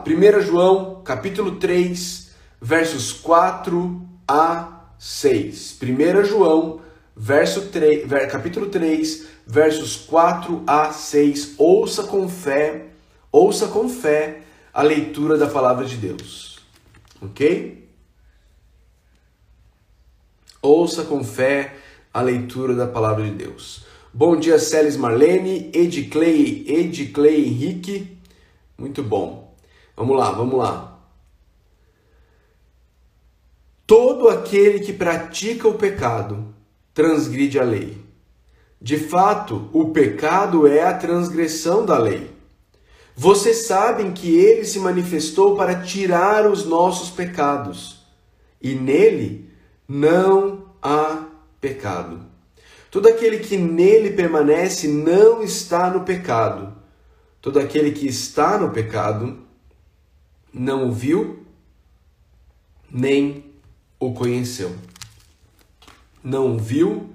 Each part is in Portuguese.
lá, 1 João, capítulo 3, versos 4 a 6. 1 João, verso 3, capítulo 3, versos 4 a 6. Ouça com fé, ouça com fé a leitura da palavra de Deus. OK? Ouça com fé a leitura da palavra de Deus. Bom dia, Celes Marlene, Edclay, Edclay Henrique. Muito bom. Vamos lá, vamos lá. Todo aquele que pratica o pecado transgride a lei. De fato, o pecado é a transgressão da lei. Vocês sabem que ele se manifestou para tirar os nossos pecados, e nele não há pecado. Todo aquele que nele permanece não está no pecado. Todo aquele que está no pecado não o viu nem o conheceu. Não viu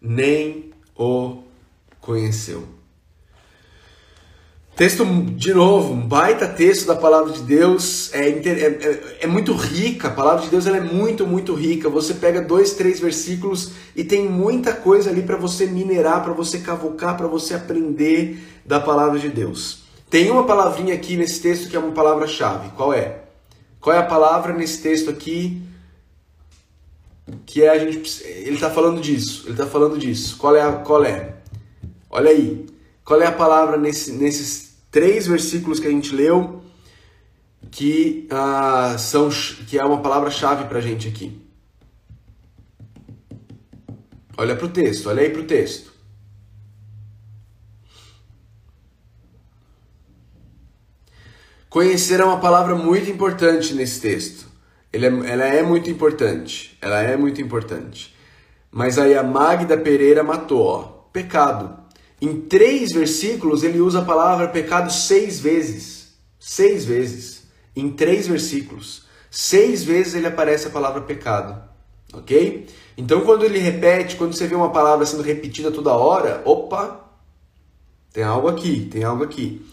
nem o conheceu. Texto, de novo, um baita texto da palavra de Deus, é, é, é, é muito rica, a palavra de Deus é muito, muito rica. Você pega dois, três versículos e tem muita coisa ali para você minerar, para você cavocar, para você aprender da palavra de Deus. Tem uma palavrinha aqui nesse texto que é uma palavra-chave. Qual é? Qual é a palavra nesse texto aqui que é a gente ele está falando disso, ele está falando disso. Qual é a, qual é? Olha aí. Qual é a palavra nesse, nesses três versículos que a gente leu que uh, são que é uma palavra-chave para a gente aqui? Olha para o texto, olha aí para o texto. Conhecer é uma palavra muito importante nesse texto. É, ela é muito importante. Ela é muito importante. Mas aí a Magda Pereira matou, ó. Pecado. Em três versículos ele usa a palavra pecado seis vezes. Seis vezes. Em três versículos. Seis vezes ele aparece a palavra pecado. Ok? Então quando ele repete, quando você vê uma palavra sendo repetida toda hora, opa, tem algo aqui, tem algo aqui.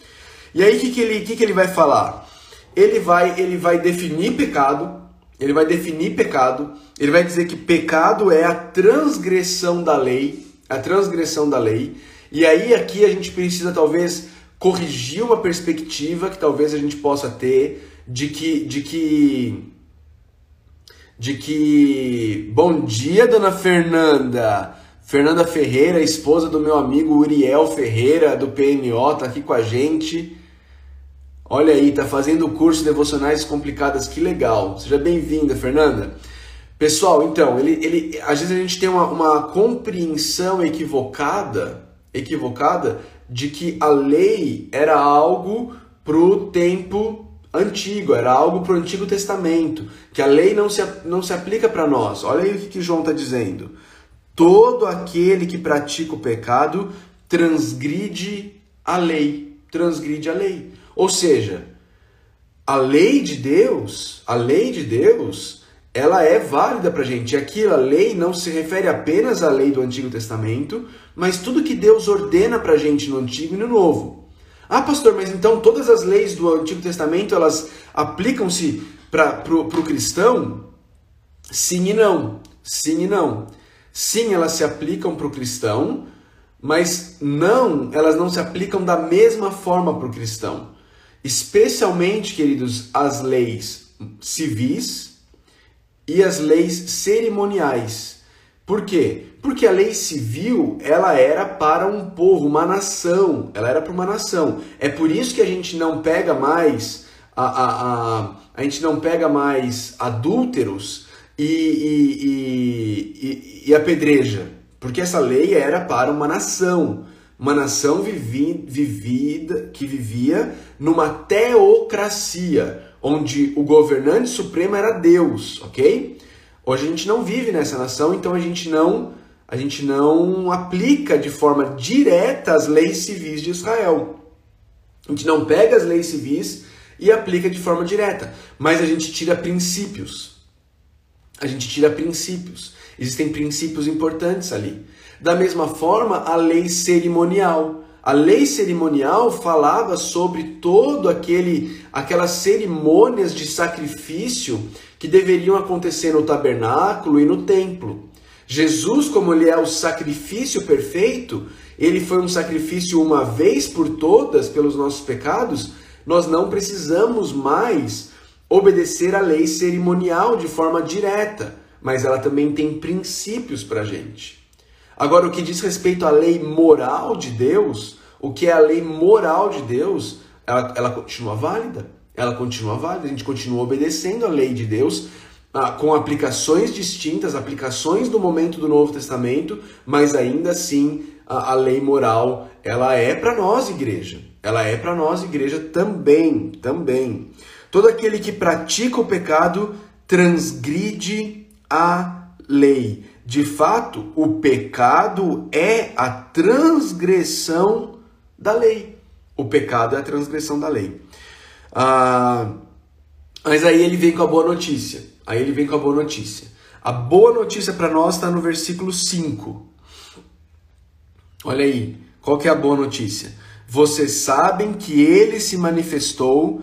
E aí o que, que, ele, que, que ele vai falar? Ele vai, ele vai definir pecado, ele vai definir pecado, ele vai dizer que pecado é a transgressão da lei, a transgressão da lei. E aí aqui a gente precisa talvez corrigir uma perspectiva que talvez a gente possa ter de que de que de que bom dia dona Fernanda Fernanda Ferreira esposa do meu amigo Uriel Ferreira do PNO tá aqui com a gente Olha aí, tá fazendo o curso Devocionais Complicadas, que legal. Seja bem-vinda, Fernanda. Pessoal, então, ele, ele, às vezes a gente tem uma, uma compreensão equivocada, equivocada de que a lei era algo pro tempo antigo, era algo pro Antigo Testamento, que a lei não se, não se aplica para nós. Olha aí o que, que João está dizendo. Todo aquele que pratica o pecado transgride a lei, transgride a lei. Ou seja, a lei de Deus, a lei de Deus, ela é válida para a gente. Aqui a lei não se refere apenas à lei do Antigo Testamento, mas tudo que Deus ordena para a gente no Antigo e no Novo. Ah, pastor, mas então todas as leis do Antigo Testamento elas aplicam-se para o cristão? Sim e não. Sim e não. Sim, elas se aplicam para o cristão, mas não, elas não se aplicam da mesma forma para o cristão especialmente, queridos, as leis civis e as leis cerimoniais. Por quê? Porque a lei civil, ela era para um povo, uma nação, ela era para uma nação. É por isso que a gente não pega mais a, a, a, a gente não pega mais adúlteros e, e, e, e apedreja, porque essa lei era para uma nação uma nação vivi, vivida, que vivia numa teocracia, onde o governante supremo era Deus, ok? Hoje a gente não vive nessa nação, então a gente não a gente não aplica de forma direta as leis civis de Israel. A gente não pega as leis civis e aplica de forma direta, mas a gente tira princípios. A gente tira princípios. Existem princípios importantes ali. Da mesma forma, a lei cerimonial. a lei cerimonial falava sobre todo aquele aquelas cerimônias de sacrifício que deveriam acontecer no tabernáculo e no templo. Jesus, como ele é o sacrifício perfeito, ele foi um sacrifício uma vez por todas pelos nossos pecados, nós não precisamos mais obedecer à lei cerimonial de forma direta, mas ela também tem princípios para a gente. Agora, o que diz respeito à lei moral de Deus, o que é a lei moral de Deus, ela, ela continua válida. Ela continua válida, a gente continua obedecendo a lei de Deus, ah, com aplicações distintas, aplicações do momento do Novo Testamento, mas ainda assim a, a lei moral, ela é para nós, igreja. Ela é para nós, igreja, também, também. Todo aquele que pratica o pecado transgride a lei. De fato, o pecado é a transgressão da lei. O pecado é a transgressão da lei. Ah, mas aí ele vem com a boa notícia. Aí ele vem com a boa notícia. A boa notícia para nós está no versículo 5. Olha aí, qual que é a boa notícia? Vocês sabem que ele se manifestou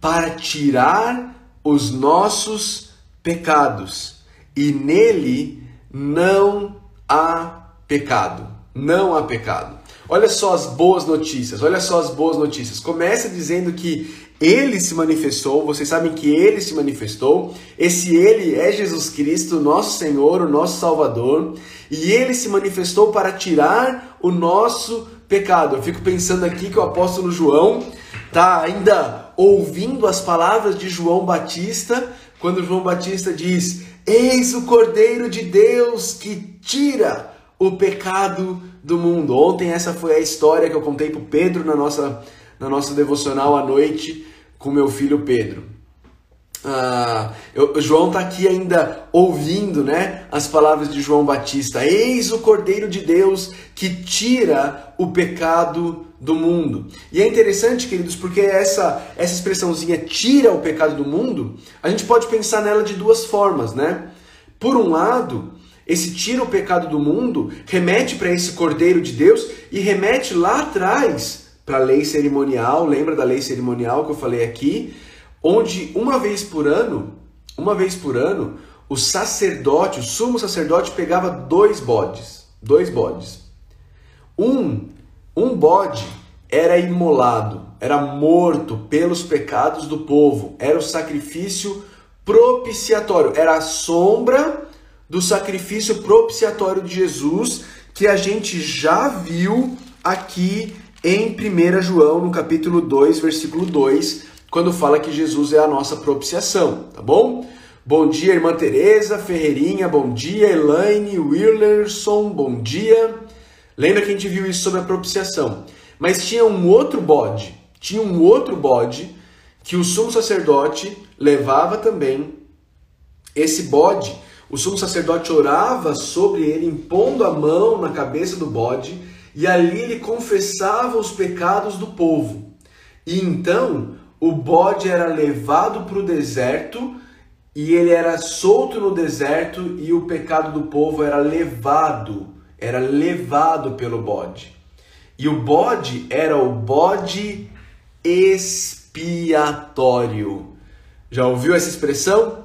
para tirar os nossos pecados, e nele não há pecado. Não há pecado. Olha só as boas notícias, olha só as boas notícias. Começa dizendo que ele se manifestou, vocês sabem que ele se manifestou. Esse ele é Jesus Cristo, nosso Senhor, o nosso Salvador, e ele se manifestou para tirar o nosso pecado. Eu fico pensando aqui que o apóstolo João está ainda ouvindo as palavras de João Batista, quando João Batista diz: Eis o Cordeiro de Deus que tira o pecado do mundo. Ontem essa foi a história que eu contei para Pedro na nossa, na nossa devocional à noite com meu filho Pedro. Ah, eu, João está aqui ainda ouvindo né, as palavras de João Batista. Eis o Cordeiro de Deus que tira o pecado do mundo. E é interessante, queridos, porque essa, essa expressãozinha tira o pecado do mundo, a gente pode pensar nela de duas formas, né? Por um lado, esse tira o pecado do mundo remete para esse Cordeiro de Deus e remete lá atrás para a lei cerimonial. Lembra da lei cerimonial que eu falei aqui? Onde uma vez por ano, uma vez por ano, o sacerdote, o sumo sacerdote pegava dois bodes, dois bodes. Um um bode era imolado, era morto pelos pecados do povo, era o sacrifício propiciatório, era a sombra do sacrifício propiciatório de Jesus que a gente já viu aqui em 1 João, no capítulo 2, versículo 2, quando fala que Jesus é a nossa propiciação, tá bom? Bom dia, irmã Teresa, Ferreirinha, bom dia, Elaine, Willerson, bom dia. Lembra que a gente viu isso sobre a propiciação. Mas tinha um outro bode, tinha um outro bode que o sumo sacerdote levava também. Esse bode, o sumo sacerdote orava sobre ele, impondo a mão na cabeça do bode, e ali ele confessava os pecados do povo. E então o bode era levado para o deserto e ele era solto no deserto e o pecado do povo era levado era levado pelo bode. E o bode era o bode expiatório. Já ouviu essa expressão?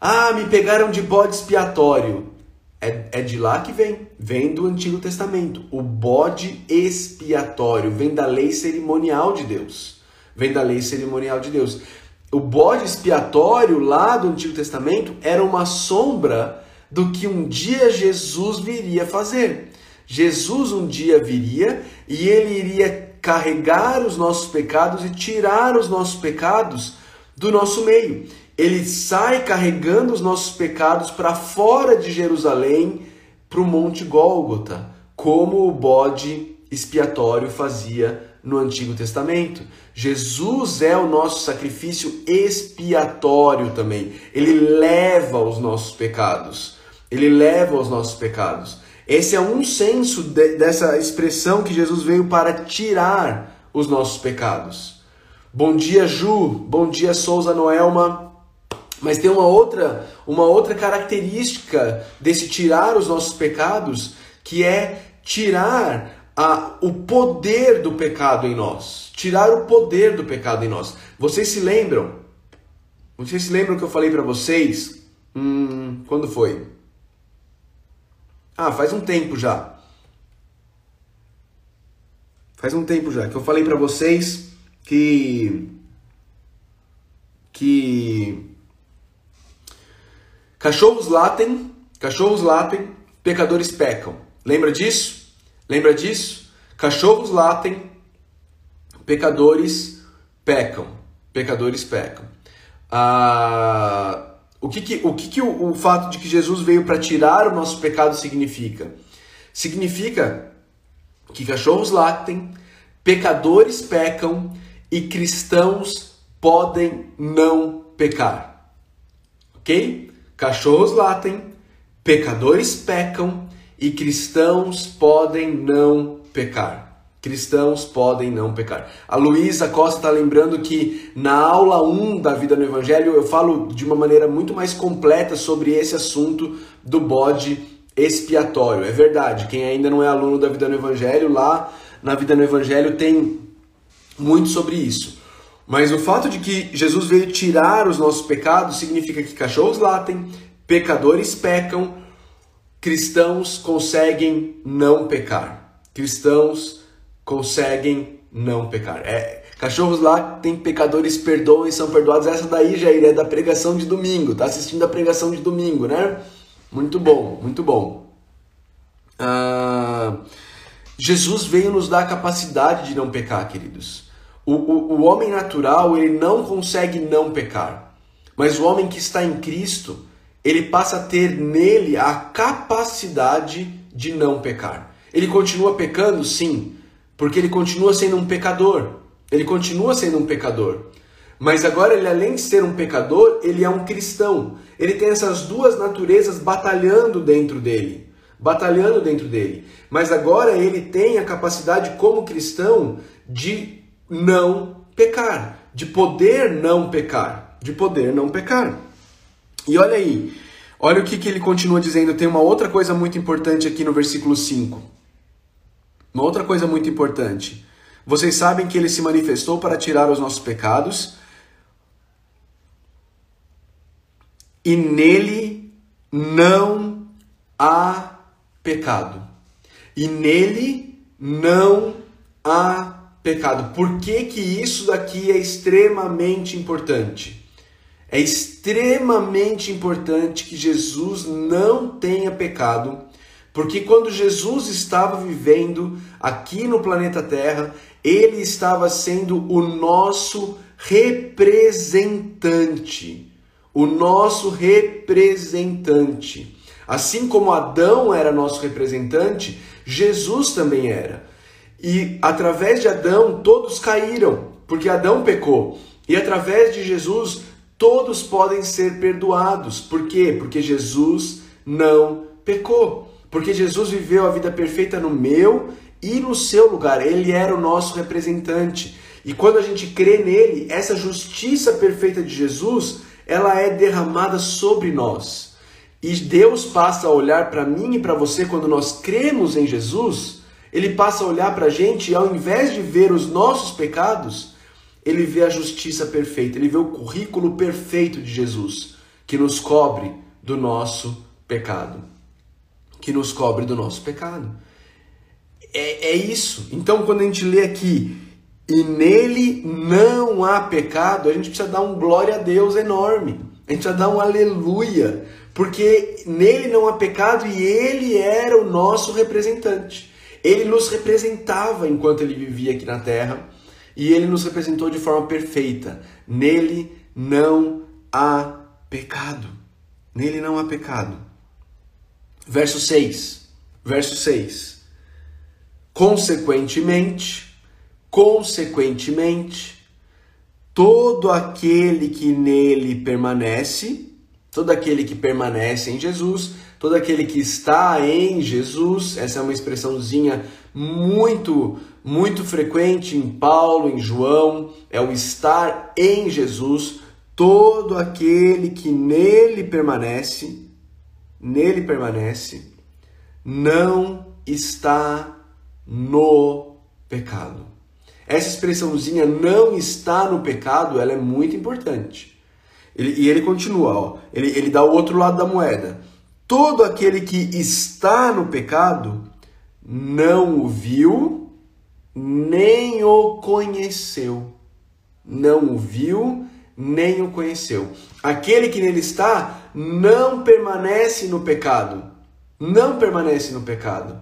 Ah, me pegaram de bode expiatório. É, é de lá que vem, vem do Antigo Testamento. O bode expiatório vem da lei cerimonial de Deus. Vem da lei cerimonial de Deus. O bode expiatório lá do Antigo Testamento era uma sombra do que um dia Jesus viria fazer. Jesus um dia viria e ele iria carregar os nossos pecados e tirar os nossos pecados do nosso meio. Ele sai carregando os nossos pecados para fora de Jerusalém, para o Monte Gólgota, como o bode expiatório fazia no Antigo Testamento. Jesus é o nosso sacrifício expiatório também. Ele leva os nossos pecados. Ele leva os nossos pecados. Esse é um senso de, dessa expressão que Jesus veio para tirar os nossos pecados. Bom dia, Ju. Bom dia, Souza Noelma. Mas tem uma outra, uma outra característica desse tirar os nossos pecados, que é tirar a, o poder do pecado em nós. Tirar o poder do pecado em nós. Vocês se lembram? Vocês se lembram que eu falei para vocês? Hum, quando foi? Ah, faz um tempo já. Faz um tempo já que eu falei para vocês que que cachorros latem, cachorros latem, pecadores pecam. Lembra disso? Lembra disso? Cachorros latem, pecadores pecam. Pecadores pecam. Ah, o que, que, o, que, que o, o fato de que Jesus veio para tirar o nosso pecado significa? Significa que cachorros latem, pecadores pecam e cristãos podem não pecar. Ok? Cachorros latem, pecadores pecam e cristãos podem não pecar. Cristãos podem não pecar. A Luísa Costa está lembrando que na aula 1 da vida no Evangelho eu falo de uma maneira muito mais completa sobre esse assunto do bode expiatório. É verdade, quem ainda não é aluno da vida no Evangelho, lá na vida no Evangelho tem muito sobre isso. Mas o fato de que Jesus veio tirar os nossos pecados significa que cachorros latem, pecadores pecam, cristãos conseguem não pecar. Cristãos conseguem não pecar. É, cachorros lá tem pecadores perdoam e são perdoados. Essa daí, Jair, é da pregação de domingo. Tá assistindo a pregação de domingo, né? Muito bom, muito bom. Ah, Jesus veio nos dar a capacidade de não pecar, queridos. O, o, o homem natural, ele não consegue não pecar. Mas o homem que está em Cristo, ele passa a ter nele a capacidade de não pecar. Ele continua pecando, sim, porque ele continua sendo um pecador. Ele continua sendo um pecador. Mas agora ele além de ser um pecador, ele é um cristão. Ele tem essas duas naturezas batalhando dentro dele, batalhando dentro dele. Mas agora ele tem a capacidade como cristão de não pecar, de poder não pecar, de poder não pecar. E olha aí, olha o que, que ele continua dizendo. Tem uma outra coisa muito importante aqui no versículo 5. Uma outra coisa muito importante. Vocês sabem que ele se manifestou para tirar os nossos pecados e nele não há pecado. E nele não há pecado. Por que, que isso daqui é extremamente importante? É extremamente importante que Jesus não tenha pecado porque quando Jesus estava vivendo aqui no planeta Terra, ele estava sendo o nosso representante. O nosso representante. Assim como Adão era nosso representante, Jesus também era. E através de Adão todos caíram, porque Adão pecou. E através de Jesus todos podem ser perdoados. Por quê? Porque Jesus não pecou. Porque Jesus viveu a vida perfeita no meu e no seu lugar. Ele era o nosso representante. E quando a gente crê nele, essa justiça perfeita de Jesus, ela é derramada sobre nós. E Deus passa a olhar para mim e para você quando nós cremos em Jesus, ele passa a olhar para a gente e ao invés de ver os nossos pecados, ele vê a justiça perfeita, ele vê o currículo perfeito de Jesus, que nos cobre do nosso pecado que nos cobre do nosso pecado. É, é isso. Então, quando a gente lê aqui, e nele não há pecado, a gente precisa dar um glória a Deus enorme. A gente precisa dar um aleluia, porque nele não há pecado e ele era o nosso representante. Ele nos representava enquanto ele vivia aqui na terra e ele nos representou de forma perfeita. Nele não há pecado. Nele não há pecado. Verso 6. Verso 6. Consequentemente, consequentemente, todo aquele que nele permanece, todo aquele que permanece em Jesus, todo aquele que está em Jesus, essa é uma expressãozinha muito, muito frequente em Paulo, em João, é o estar em Jesus, todo aquele que nele permanece, nele permanece, não está no pecado. Essa expressãozinha não está no pecado, ela é muito importante. Ele, e ele continua, ó, ele, ele dá o outro lado da moeda. Todo aquele que está no pecado não o viu, nem o conheceu. Não o viu, nem o conheceu. Aquele que nele está não permanece no pecado. Não permanece no pecado.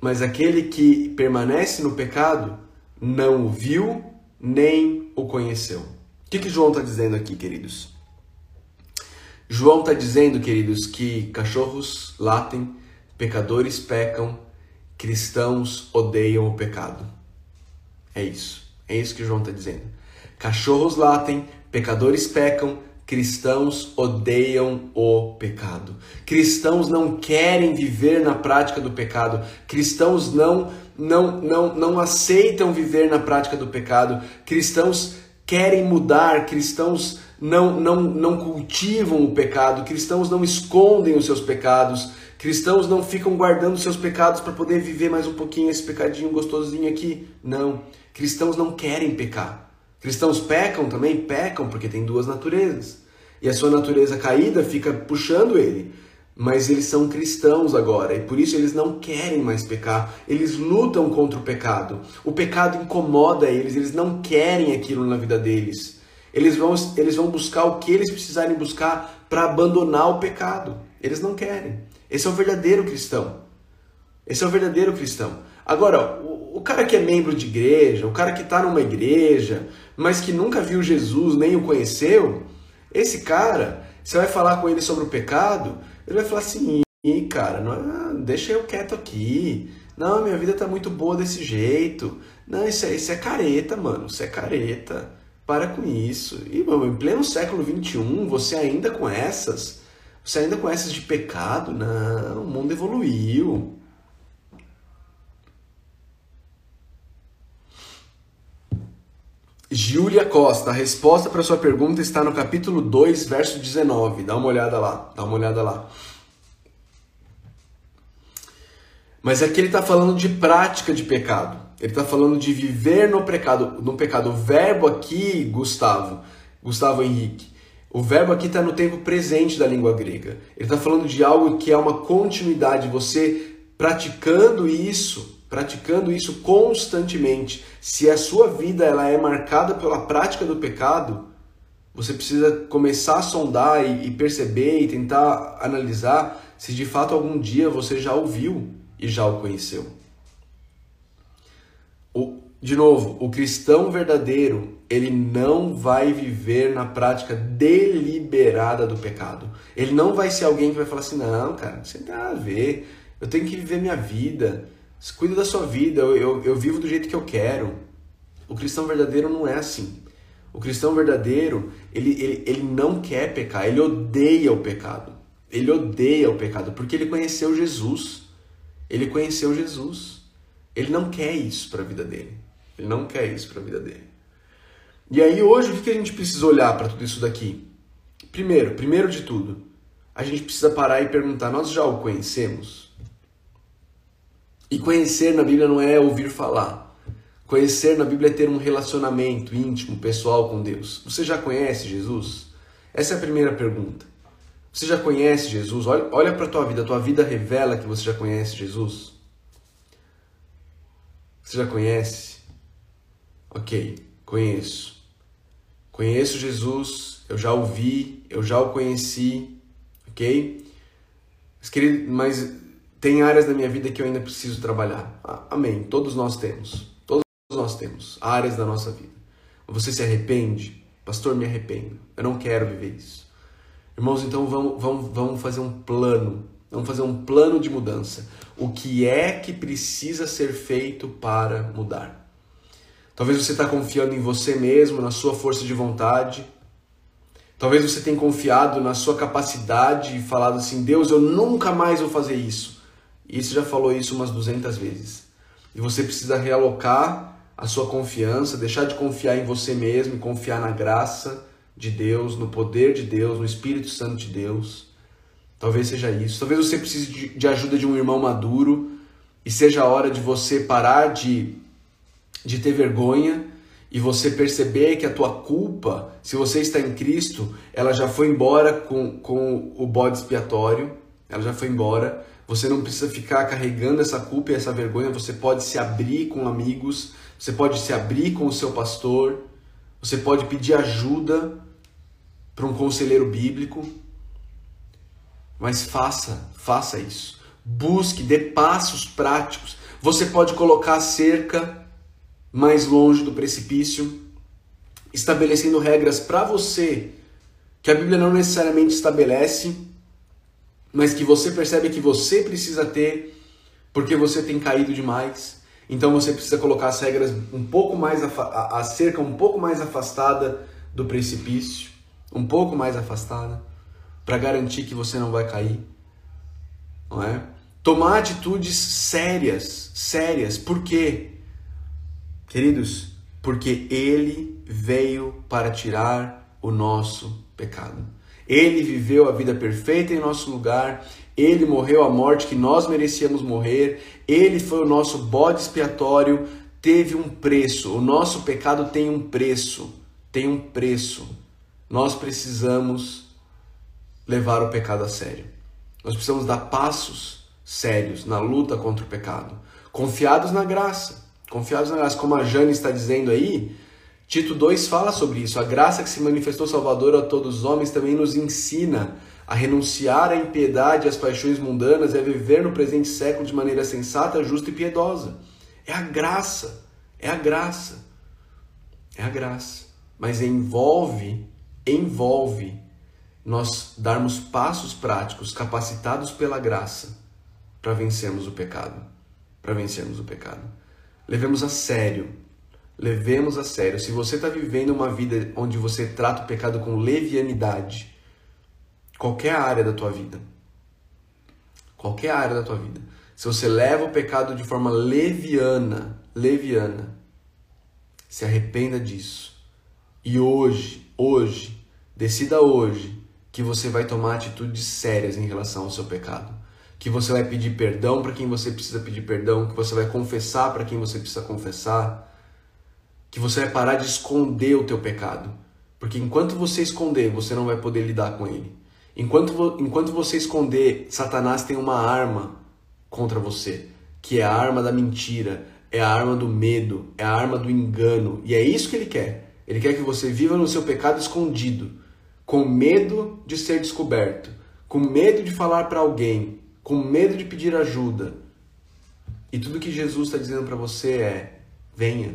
Mas aquele que permanece no pecado não o viu, nem o conheceu. O que, que João está dizendo aqui, queridos? João está dizendo, queridos, que cachorros latem, pecadores pecam, cristãos odeiam o pecado. É isso. É isso que João está dizendo. Cachorros latem, pecadores pecam, cristãos odeiam o pecado. Cristãos não querem viver na prática do pecado. Cristãos não não não não aceitam viver na prática do pecado. Cristãos querem mudar, cristãos não, não, não cultivam o pecado, cristãos não escondem os seus pecados, cristãos não ficam guardando seus pecados para poder viver mais um pouquinho esse pecadinho gostosinho aqui. Não. Cristãos não querem pecar. Cristãos pecam também? Pecam porque tem duas naturezas. E a sua natureza caída fica puxando ele mas eles são cristãos agora e por isso eles não querem mais pecar. Eles lutam contra o pecado. O pecado incomoda eles, eles não querem aquilo na vida deles. Eles vão, eles vão buscar o que eles precisarem buscar para abandonar o pecado. Eles não querem. Esse é o verdadeiro cristão. Esse é o verdadeiro cristão. Agora, o, o cara que é membro de igreja, o cara que está numa igreja, mas que nunca viu Jesus nem o conheceu, esse cara, você vai falar com ele sobre o pecado, ele vai falar assim, cara, não, deixa eu quieto aqui. Não, minha vida tá muito boa desse jeito. Não, isso é, isso é careta, mano. Isso é careta. Para com isso. E, mano, em pleno século XXI, você ainda com essas? Você ainda essas de pecado? Não, o mundo evoluiu. Júlia Costa, a resposta para sua pergunta está no capítulo 2, verso 19. Dá uma olhada lá, dá uma olhada lá. Mas aqui ele está falando de prática de pecado. Ele está falando de viver no pecado. No pecado. O verbo aqui, Gustavo, Gustavo Henrique, o verbo aqui está no tempo presente da língua grega. Ele está falando de algo que é uma continuidade. Você praticando isso praticando isso constantemente, se a sua vida ela é marcada pela prática do pecado, você precisa começar a sondar e, perceber e tentar analisar se de fato algum dia você já ouviu e já o conheceu. O, de novo, o cristão verdadeiro, ele não vai viver na prática deliberada do pecado. Ele não vai ser alguém que vai falar assim: não, cara, não tem nada a ver, eu tenho que viver minha vida. Cuida da sua vida, eu, eu, eu vivo do jeito que eu quero. O cristão verdadeiro não é assim. O cristão verdadeiro, ele, ele, ele não quer pecar, ele odeia o pecado. Ele odeia o pecado porque ele conheceu Jesus. Ele conheceu Jesus. Ele não quer isso para a vida dele. Ele não quer isso para a vida dele. E aí hoje o que a gente precisa olhar para tudo isso daqui? Primeiro, primeiro de tudo, a gente precisa parar e perguntar: nós já o conhecemos? E conhecer na Bíblia não é ouvir falar. Conhecer na Bíblia é ter um relacionamento íntimo, pessoal com Deus. Você já conhece Jesus? Essa é a primeira pergunta. Você já conhece Jesus? Olha, olha para a tua vida. A tua vida revela que você já conhece Jesus? Você já conhece? Ok, conheço. Conheço Jesus, eu já o vi, eu já o conheci, ok? Mas, querido, mas tem áreas da minha vida que eu ainda preciso trabalhar. Ah, amém. Todos nós temos. Todos nós temos áreas da nossa vida. Você se arrepende? Pastor, me arrependo. Eu não quero viver isso. Irmãos, então vamos, vamos, vamos fazer um plano. Vamos fazer um plano de mudança. O que é que precisa ser feito para mudar? Talvez você está confiando em você mesmo, na sua força de vontade. Talvez você tenha confiado na sua capacidade e falado assim: Deus, eu nunca mais vou fazer isso. E você já falou isso umas 200 vezes. E você precisa realocar a sua confiança, deixar de confiar em você mesmo e confiar na graça de Deus, no poder de Deus, no Espírito Santo de Deus. Talvez seja isso. Talvez você precise de, ajuda de um irmão maduro e seja a hora de você parar de, de ter vergonha e você perceber que a tua culpa, se você está em Cristo, ela já foi embora com, com o bode expiatório, ela já foi embora. Você não precisa ficar carregando essa culpa e essa vergonha, você pode se abrir com amigos, você pode se abrir com o seu pastor, você pode pedir ajuda para um conselheiro bíblico. Mas faça, faça isso. Busque, dê passos práticos. Você pode colocar cerca mais longe do precipício, estabelecendo regras para você que a Bíblia não necessariamente estabelece, mas que você percebe que você precisa ter porque você tem caído demais. Então você precisa colocar as regras um pouco mais a cerca um pouco mais afastada do precipício, um pouco mais afastada, para garantir que você não vai cair, não é? Tomar atitudes sérias, sérias. Por quê? Queridos, porque ele veio para tirar o nosso pecado. Ele viveu a vida perfeita em nosso lugar, ele morreu a morte que nós merecíamos morrer, ele foi o nosso bode expiatório, teve um preço. O nosso pecado tem um preço, tem um preço. Nós precisamos levar o pecado a sério. Nós precisamos dar passos sérios na luta contra o pecado, confiados na graça. Confiados na graça, como a Jane está dizendo aí, Tito 2 fala sobre isso. A graça que se manifestou salvadora a todos os homens também nos ensina a renunciar à impiedade e às paixões mundanas e a viver no presente século de maneira sensata, justa e piedosa. É a graça, é a graça, é a graça. Mas envolve, envolve nós darmos passos práticos capacitados pela graça para vencermos o pecado, para vencermos o pecado. Levemos a sério. Levemos a sério. Se você está vivendo uma vida onde você trata o pecado com levianidade, qualquer área da tua vida, qualquer área da tua vida, se você leva o pecado de forma leviana, leviana, se arrependa disso. E hoje, hoje, decida hoje que você vai tomar atitudes sérias em relação ao seu pecado que você vai pedir perdão para quem você precisa pedir perdão, que você vai confessar para quem você precisa confessar, que você vai parar de esconder o teu pecado, porque enquanto você esconder, você não vai poder lidar com ele. Enquanto, enquanto você esconder, Satanás tem uma arma contra você, que é a arma da mentira, é a arma do medo, é a arma do engano, e é isso que ele quer. Ele quer que você viva no seu pecado escondido, com medo de ser descoberto, com medo de falar para alguém, com medo de pedir ajuda. E tudo que Jesus está dizendo para você é: venha,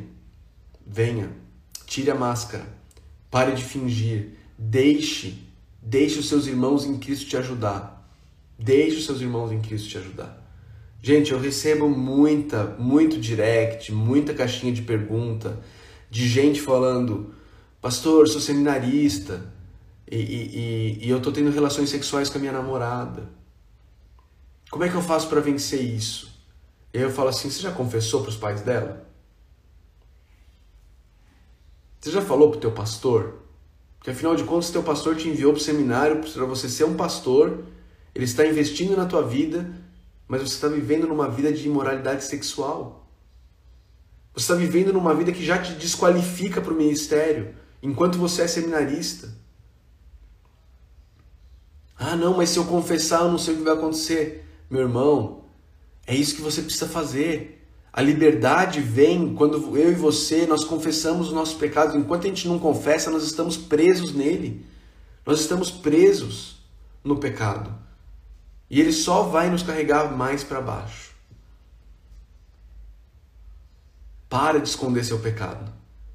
venha, tire a máscara, pare de fingir, deixe, deixe os seus irmãos em Cristo te ajudar. Deixe os seus irmãos em Cristo te ajudar. Gente, eu recebo muita, muito direct, muita caixinha de pergunta de gente falando: Pastor, sou seminarista e, e, e, e eu tô tendo relações sexuais com a minha namorada. Como é que eu faço para vencer isso? E aí eu falo assim: você já confessou para os pais dela? Você já falou para o teu pastor? Porque afinal de contas, teu pastor te enviou para o seminário para você ser um pastor, ele está investindo na tua vida, mas você está vivendo numa vida de imoralidade sexual. Você está vivendo numa vida que já te desqualifica para o ministério, enquanto você é seminarista. Ah, não, mas se eu confessar, eu não sei o que vai acontecer. Meu irmão, é isso que você precisa fazer. A liberdade vem quando eu e você nós confessamos os nossos pecados. Enquanto a gente não confessa, nós estamos presos nele. Nós estamos presos no pecado. E ele só vai nos carregar mais para baixo. Para de esconder seu pecado.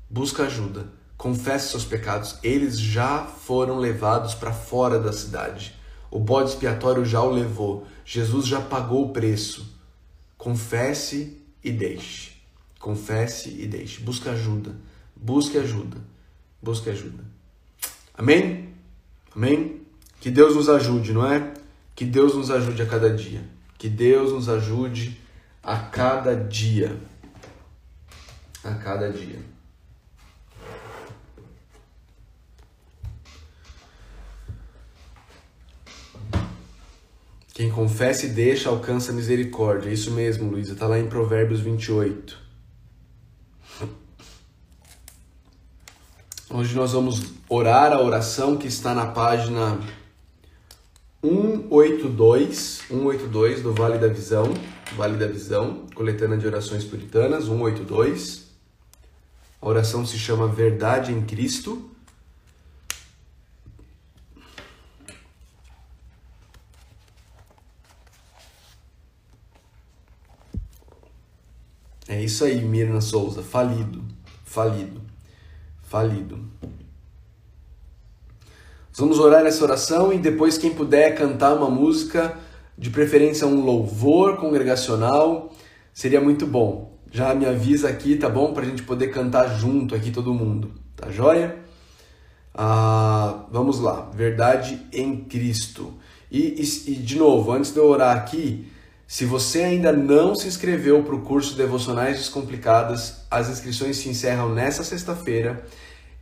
Busca ajuda. Confesse seus pecados. Eles já foram levados para fora da cidade. O bode expiatório já o levou. Jesus já pagou o preço. Confesse e deixe. Confesse e deixe. Busque ajuda. Busque ajuda. Busque ajuda. Amém? Amém? Que Deus nos ajude, não é? Que Deus nos ajude a cada dia. Que Deus nos ajude a cada dia. A cada dia. Quem confessa e deixa alcança misericórdia. Isso mesmo, Luísa, está lá em Provérbios 28. Hoje nós vamos orar a oração que está na página 182, 182 do Vale da Visão, Vale da Visão, coletânea de orações puritanas, 182. A oração se chama Verdade em Cristo. É isso aí, Mirna Souza, falido, falido, falido. Vamos orar essa oração e depois quem puder cantar uma música, de preferência um louvor congregacional, seria muito bom. Já me avisa aqui, tá bom? Pra gente poder cantar junto aqui todo mundo, tá joia? Ah, vamos lá, verdade em Cristo. E, e, e de novo, antes de eu orar aqui, se você ainda não se inscreveu para o curso Devocionais Descomplicadas, as inscrições se encerram nessa sexta-feira.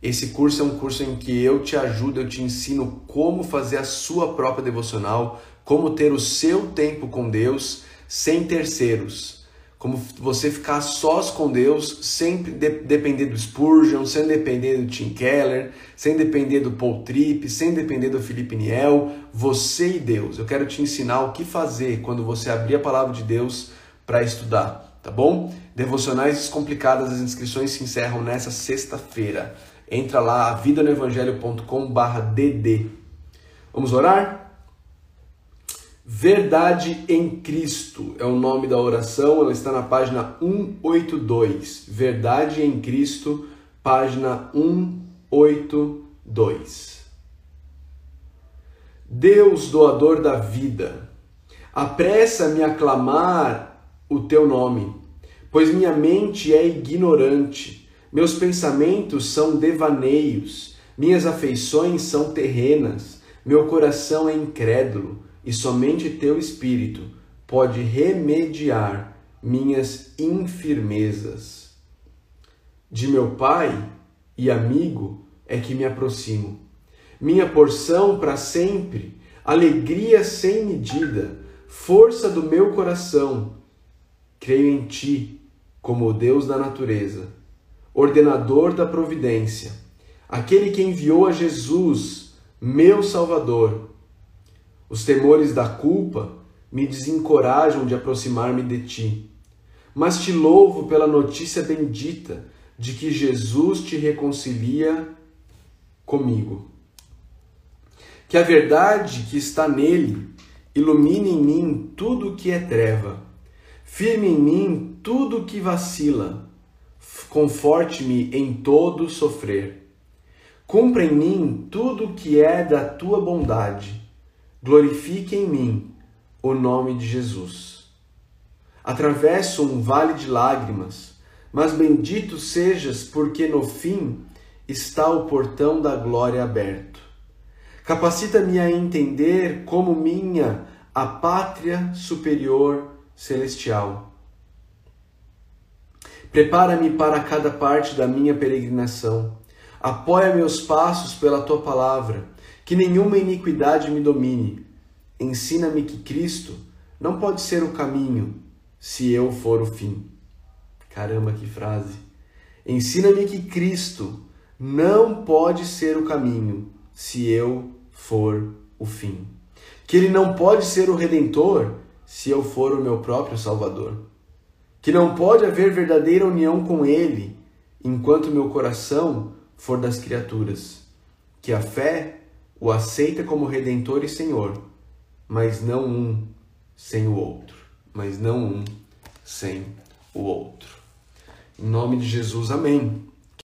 Esse curso é um curso em que eu te ajudo, eu te ensino como fazer a sua própria devocional, como ter o seu tempo com Deus sem terceiros como você ficar sós com Deus, sem de depender do Spurgeon, sem depender do Tim Keller, sem depender do Paul Tripp, sem depender do Felipe Niel, você e Deus. Eu quero te ensinar o que fazer quando você abrir a palavra de Deus para estudar, tá bom? Devocionais Descomplicadas, as inscrições se encerram nessa sexta-feira. Entra lá, avidanoevangelho.com/dd. Vamos orar? Verdade em Cristo é o nome da oração, ela está na página 182. Verdade em Cristo, página 182. Deus, doador da vida, apressa-me a clamar o teu nome, pois minha mente é ignorante, meus pensamentos são devaneios, minhas afeições são terrenas, meu coração é incrédulo e somente teu Espírito pode remediar minhas infirmezas. De meu Pai e amigo é que me aproximo. Minha porção para sempre, alegria sem medida, força do meu coração. Creio em Ti como o Deus da natureza, ordenador da providência, aquele que enviou a Jesus, meu Salvador os temores da culpa me desencorajam de aproximar-me de ti. Mas te louvo pela notícia bendita de que Jesus te reconcilia comigo. Que a verdade que está nele ilumine em mim tudo o que é treva, firme em mim tudo o que vacila, conforte-me em todo sofrer. Cumpra em mim tudo o que é da tua bondade glorifique em mim o nome de Jesus. Atravesso um vale de lágrimas, mas bendito sejas, porque no fim está o portão da glória aberto. Capacita-me a entender como minha a pátria superior celestial. Prepara-me para cada parte da minha peregrinação. Apoia meus passos pela tua palavra que nenhuma iniquidade me domine. Ensina-me que Cristo não pode ser o caminho se eu for o fim. Caramba, que frase! Ensina-me que Cristo não pode ser o caminho se eu for o fim. Que Ele não pode ser o redentor se eu for o meu próprio Salvador. Que não pode haver verdadeira união com Ele enquanto meu coração for das criaturas. Que a fé o aceita como redentor e senhor, mas não um sem o outro, mas não um sem o outro. Em nome de Jesus, amém.